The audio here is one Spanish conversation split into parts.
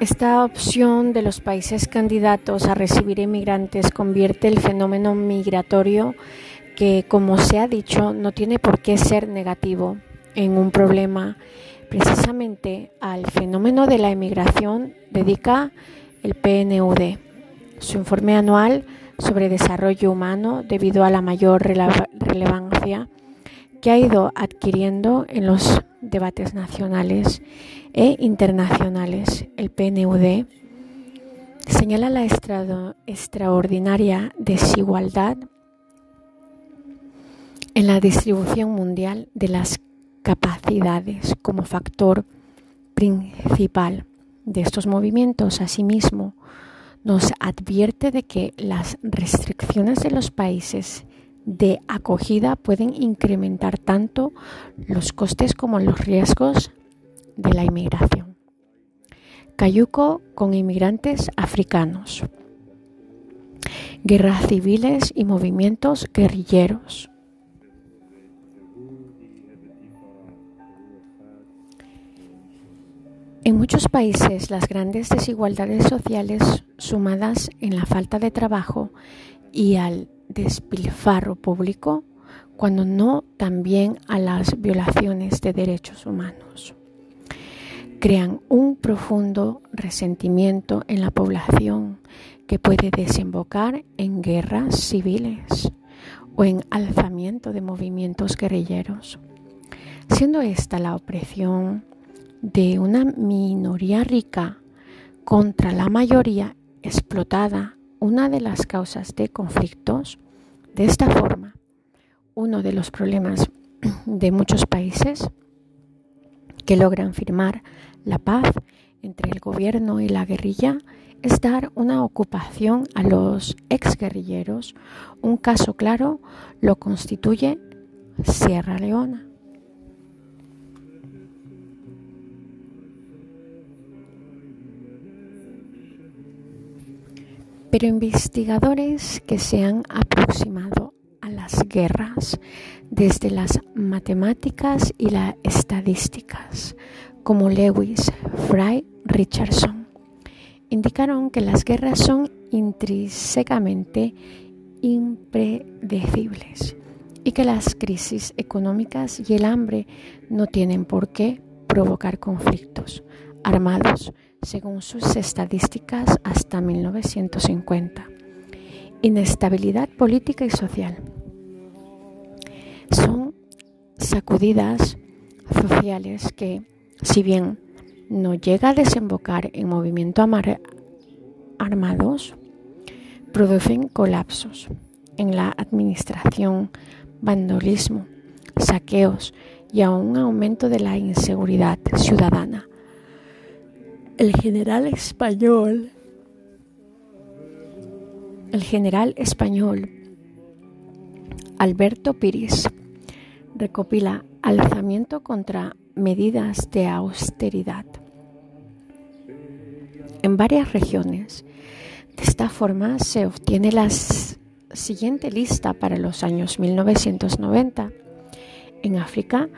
Esta opción de los países candidatos a recibir inmigrantes convierte el fenómeno migratorio, que como se ha dicho no tiene por qué ser negativo, en un problema. Precisamente al fenómeno de la inmigración dedica el PNUD su informe anual sobre desarrollo humano debido a la mayor relevancia que ha ido adquiriendo en los debates nacionales e internacionales. El PNUD señala la extraordinaria desigualdad en la distribución mundial de las capacidades como factor principal de estos movimientos. Asimismo, nos advierte de que las restricciones de los países de acogida pueden incrementar tanto los costes como los riesgos de la inmigración. Cayuco con inmigrantes africanos. Guerras civiles y movimientos guerrilleros. En muchos países las grandes desigualdades sociales sumadas en la falta de trabajo y al despilfarro público, cuando no también a las violaciones de derechos humanos. Crean un profundo resentimiento en la población que puede desembocar en guerras civiles o en alzamiento de movimientos guerrilleros. Siendo esta la opresión de una minoría rica contra la mayoría explotada una de las causas de conflictos. De esta forma, uno de los problemas de muchos países que logran firmar la paz entre el gobierno y la guerrilla es dar una ocupación a los exguerrilleros. Un caso claro lo constituye Sierra Leona. Pero investigadores que se han aproximado a las guerras desde las matemáticas y las estadísticas, como Lewis, Fry, Richardson, indicaron que las guerras son intrínsecamente impredecibles y que las crisis económicas y el hambre no tienen por qué provocar conflictos armados según sus estadísticas, hasta 1950. Inestabilidad política y social. Son sacudidas sociales que, si bien no llega a desembocar en movimientos armados, producen colapsos en la administración, vandalismo, saqueos y a un aumento de la inseguridad ciudadana el general español, el general español Alberto Piris recopila alzamiento contra medidas de austeridad en varias regiones. De esta forma se obtiene la siguiente lista para los años 1990. En África,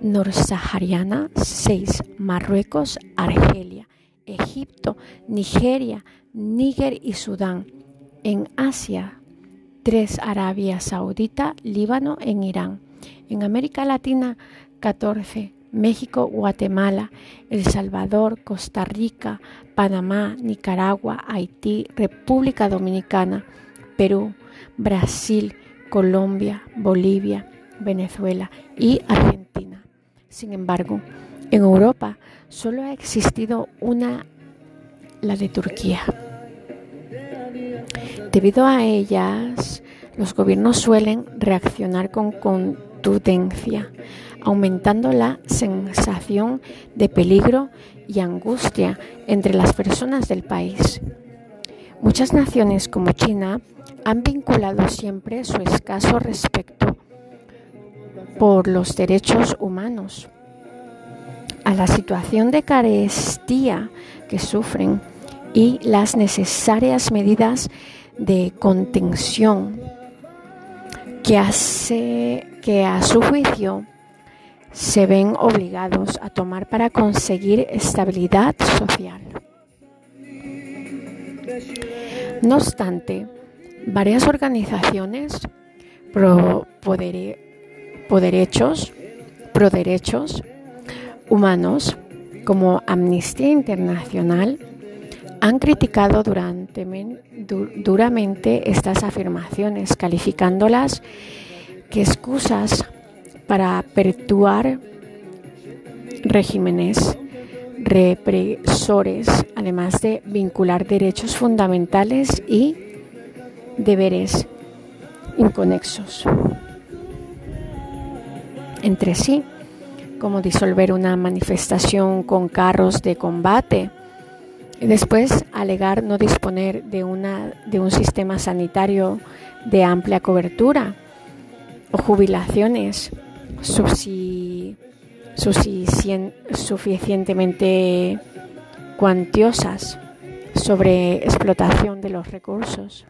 norsahariana 6, Marruecos, Argelia, Egipto, Nigeria, Níger y Sudán. En Asia, tres Arabia Saudita, Líbano en Irán. En América Latina, 14. México, Guatemala, El Salvador, Costa Rica, Panamá, Nicaragua, Haití, República Dominicana, Perú, Brasil, Colombia, Bolivia, Venezuela y Argentina. Sin embargo, en Europa solo ha existido una, la de Turquía. Debido a ellas, los gobiernos suelen reaccionar con contundencia, aumentando la sensación de peligro y angustia entre las personas del país. Muchas naciones como China han vinculado siempre su escaso respeto por los derechos humanos a la situación de carestía que sufren y las necesarias medidas de contención que, hace, que a su juicio se ven obligados a tomar para conseguir estabilidad social. No obstante, varias organizaciones pro derechos, pro derechos humanos como Amnistía Internacional han criticado duramente estas afirmaciones, calificándolas que excusas para perpetuar regímenes represores, además de vincular derechos fundamentales y deberes inconexos entre sí, como disolver una manifestación con carros de combate y después alegar no disponer de, una, de un sistema sanitario de amplia cobertura o jubilaciones suficientemente cuantiosas sobre explotación de los recursos.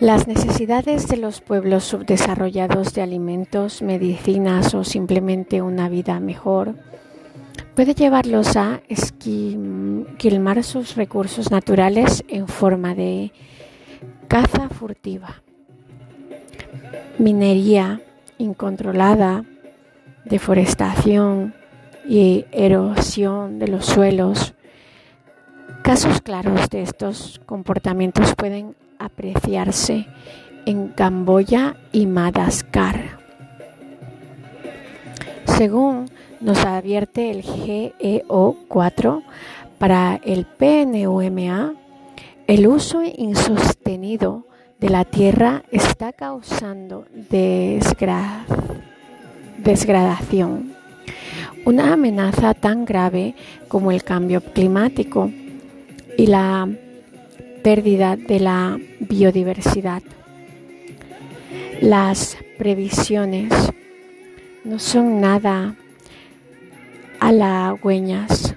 Las necesidades de los pueblos subdesarrollados de alimentos, medicinas o simplemente una vida mejor puede llevarlos a esquilmar sus recursos naturales en forma de caza furtiva, minería incontrolada, deforestación y erosión de los suelos. Casos claros de estos comportamientos pueden apreciarse en Camboya y Madagascar. Según nos advierte el GEO4 para el PNUMA, el uso insostenido de la tierra está causando desgradación, una amenaza tan grave como el cambio climático y la pérdida de la biodiversidad. Las previsiones no son nada halagüeñas.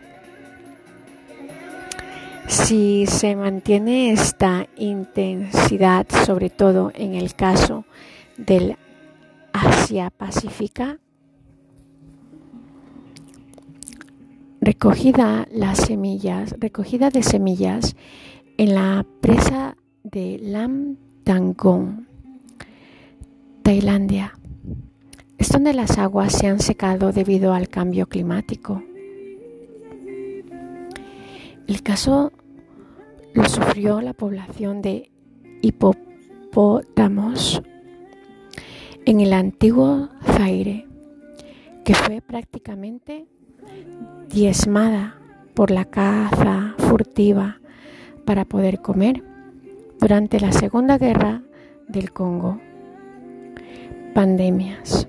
Si se mantiene esta intensidad, sobre todo en el caso del Asia Pacífica, recogida las semillas, recogida de semillas en la presa de Lam Tangong, Tailandia, es donde las aguas se han secado debido al cambio climático. El caso lo sufrió la población de hipopótamos en el antiguo Zaire, que fue prácticamente diezmada por la caza furtiva para poder comer durante la Segunda Guerra del Congo. Pandemias.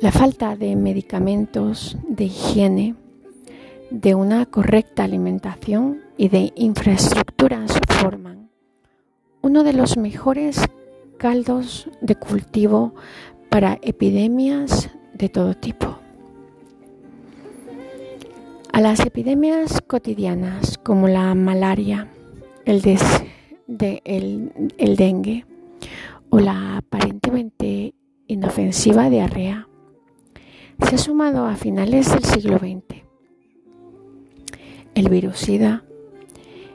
La falta de medicamentos, de higiene, de una correcta alimentación y de infraestructuras forman uno de los mejores caldos de cultivo para epidemias de todo tipo. Las epidemias cotidianas como la malaria, el, el dengue o la aparentemente inofensiva diarrea, se ha sumado a finales del siglo XX. El virus SIDA,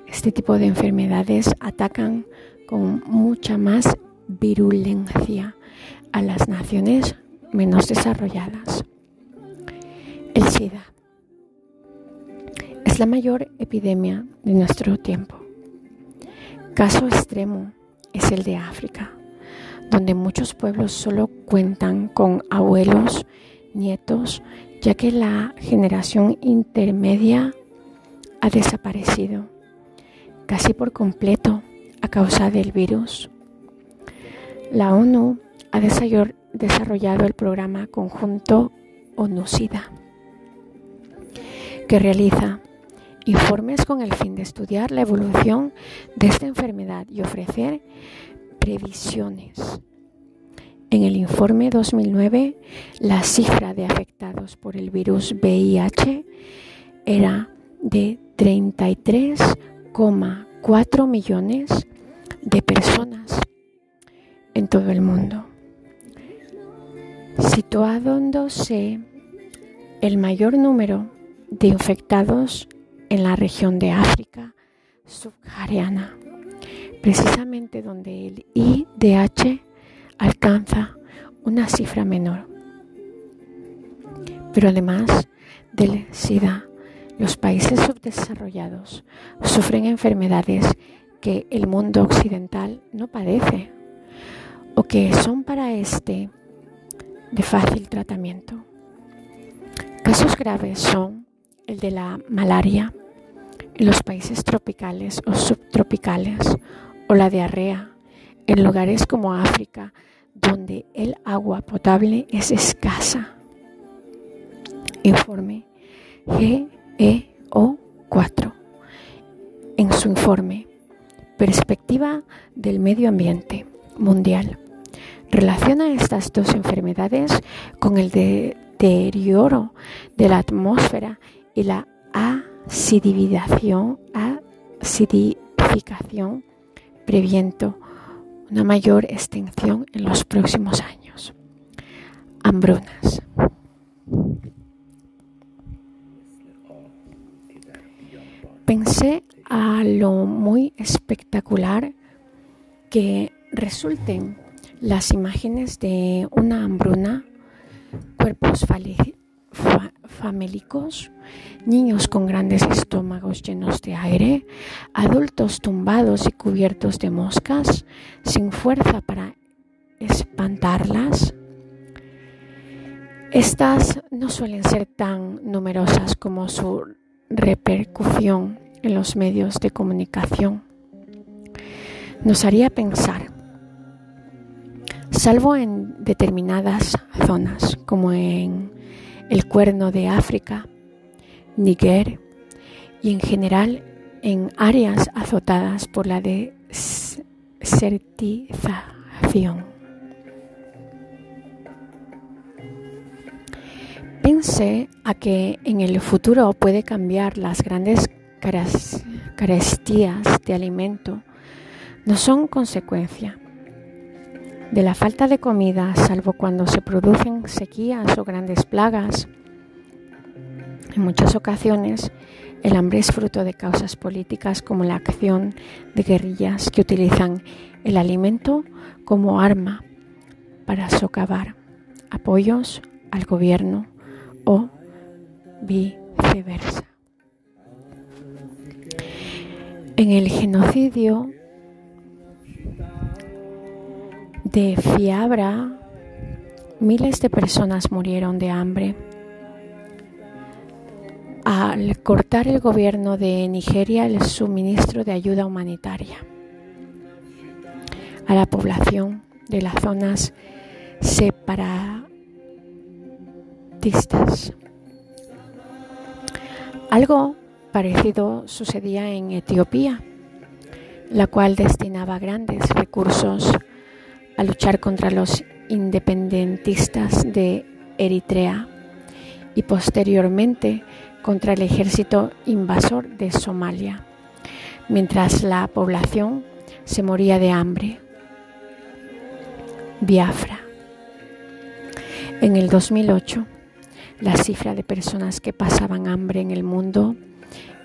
este tipo de enfermedades atacan con mucha más virulencia a las naciones menos desarrolladas. El SIDA la mayor epidemia de nuestro tiempo. Caso extremo es el de África, donde muchos pueblos solo cuentan con abuelos, nietos, ya que la generación intermedia ha desaparecido casi por completo a causa del virus. La ONU ha desarrollado el programa conjunto ONU-SIDA, que realiza informes con el fin de estudiar la evolución de esta enfermedad y ofrecer previsiones. En el informe 2009, la cifra de afectados por el virus VIH era de 33,4 millones de personas en todo el mundo, situándose el mayor número de infectados en la región de África subsahariana, precisamente donde el IDH alcanza una cifra menor. Pero además del SIDA, los países subdesarrollados sufren enfermedades que el mundo occidental no padece o que son para este de fácil tratamiento. Casos graves son el de la malaria en los países tropicales o subtropicales o la diarrea en lugares como África donde el agua potable es escasa. Informe GEO4 en su informe Perspectiva del Medio Ambiente Mundial relaciona estas dos enfermedades con el deterioro de la atmósfera y la acidificación, acidificación previendo una mayor extinción en los próximos años. Hambrunas. Pensé a lo muy espectacular que resulten las imágenes de una hambruna, cuerpos famélicos, niños con grandes estómagos llenos de aire, adultos tumbados y cubiertos de moscas, sin fuerza para espantarlas. Estas no suelen ser tan numerosas como su repercusión en los medios de comunicación. Nos haría pensar salvo en determinadas zonas como en el Cuerno de África, Níger y en general en áreas azotadas por la desertización. Pensé a que en el futuro puede cambiar las grandes carestías de alimento no son consecuencia de la falta de comida, salvo cuando se producen sequías o grandes plagas. En muchas ocasiones, el hambre es fruto de causas políticas como la acción de guerrillas que utilizan el alimento como arma para socavar apoyos al gobierno o viceversa. En el genocidio de Fiabra, miles de personas murieron de hambre. Al cortar el gobierno de Nigeria el suministro de ayuda humanitaria a la población de las zonas separatistas. Algo parecido sucedía en Etiopía, la cual destinaba grandes recursos a luchar contra los independentistas de Eritrea y posteriormente contra el ejército invasor de Somalia, mientras la población se moría de hambre. Biafra. En el 2008, la cifra de personas que pasaban hambre en el mundo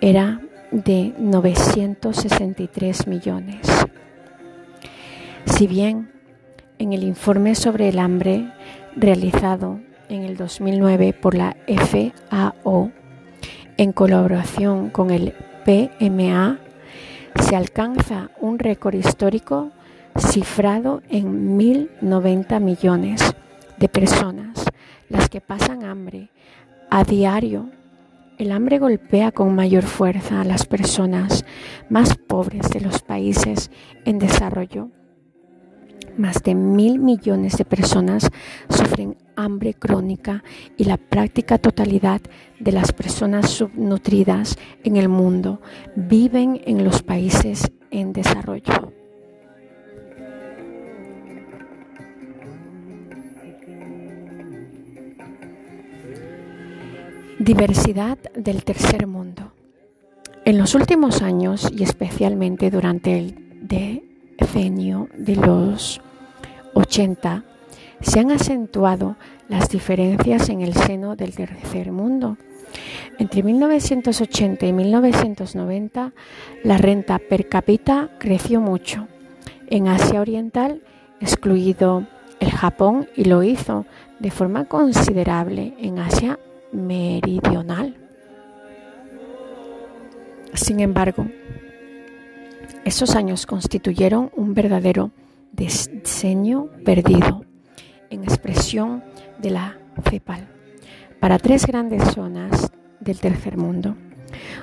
era de 963 millones. Si bien en el informe sobre el hambre realizado en el 2009 por la FAO en colaboración con el PMA, se alcanza un récord histórico cifrado en 1.090 millones de personas las que pasan hambre a diario. El hambre golpea con mayor fuerza a las personas más pobres de los países en desarrollo más de mil millones de personas sufren hambre crónica y la práctica totalidad de las personas subnutridas en el mundo viven en los países en desarrollo. Diversidad del tercer mundo. En los últimos años y especialmente durante el decenio de los 80 se han acentuado las diferencias en el seno del tercer mundo. Entre 1980 y 1990, la renta per cápita creció mucho. En Asia Oriental, excluido el Japón, y lo hizo de forma considerable en Asia Meridional. Sin embargo, esos años constituyeron un verdadero diseño perdido en expresión de la CEPAL para tres grandes zonas del tercer mundo.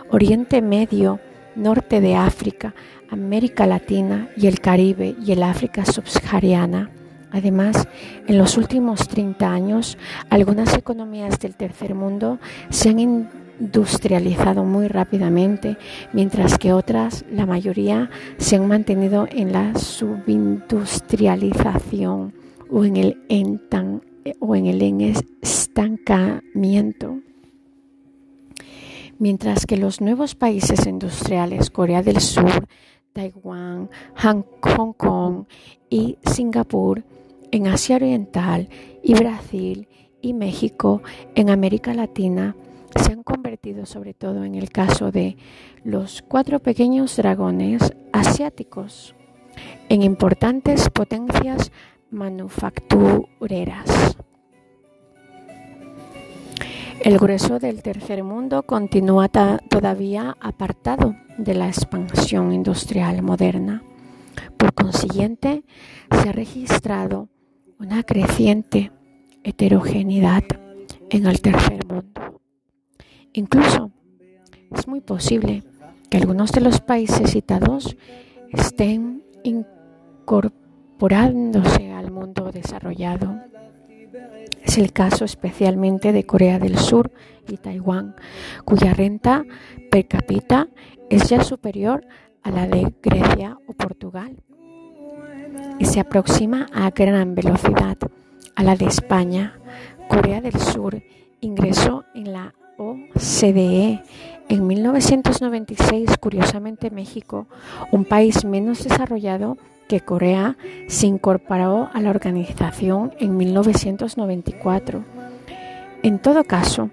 Oriente Medio, norte de África, América Latina y el Caribe y el África subsahariana. Además, en los últimos 30 años, algunas economías del tercer mundo se han industrializado muy rápidamente, mientras que otras, la mayoría, se han mantenido en la subindustrialización o en el, o en el estancamiento. Mientras que los nuevos países industriales, Corea del Sur, Taiwán, Hong Kong y Singapur, en Asia Oriental y Brasil y México, en América Latina, se han convertido sobre todo en el caso de los cuatro pequeños dragones asiáticos en importantes potencias manufactureras. El grueso del tercer mundo continúa todavía apartado de la expansión industrial moderna. Por consiguiente, se ha registrado una creciente heterogeneidad en el tercer mundo. Incluso es muy posible que algunos de los países citados estén incorporándose al mundo desarrollado es el caso especialmente de Corea del Sur y Taiwán, cuya renta per cápita es ya superior a la de Grecia o Portugal y se aproxima a gran velocidad a la de España. Corea del Sur ingresó en la OCDE en 1996, curiosamente México, un país menos desarrollado, que Corea se incorporó a la organización en 1994. En todo caso,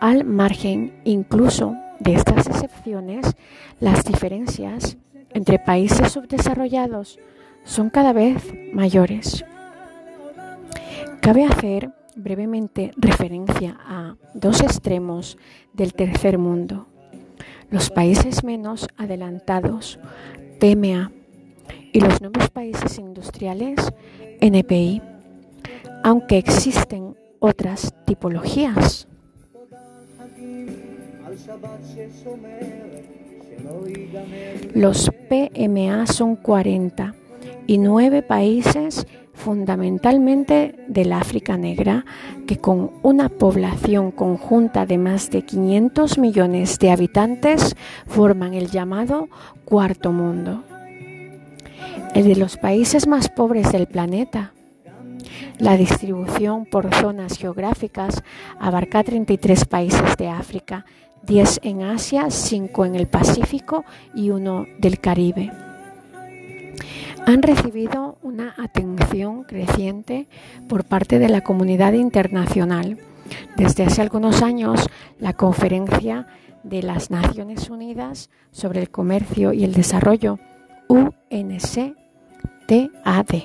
al margen incluso de estas excepciones, las diferencias entre países subdesarrollados son cada vez mayores. Cabe hacer brevemente referencia a dos extremos del tercer mundo. Los países menos adelantados, PMA, y los nuevos países industriales NPI, aunque existen otras tipologías. Los PMA son 40 y nueve países fundamentalmente del África Negra, que con una población conjunta de más de 500 millones de habitantes forman el llamado Cuarto Mundo el de los países más pobres del planeta. La distribución por zonas geográficas abarca 33 países de África, 10 en Asia, 5 en el Pacífico y 1 del Caribe. Han recibido una atención creciente por parte de la comunidad internacional. Desde hace algunos años, la Conferencia de las Naciones Unidas sobre el Comercio y el Desarrollo, UNC, TAD.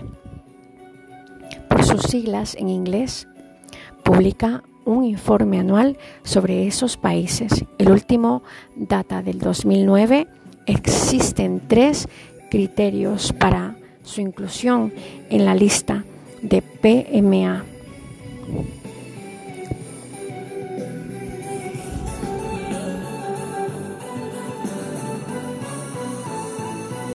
Por sus siglas en inglés, publica un informe anual sobre esos países. El último data del 2009. Existen tres criterios para su inclusión en la lista de PMA.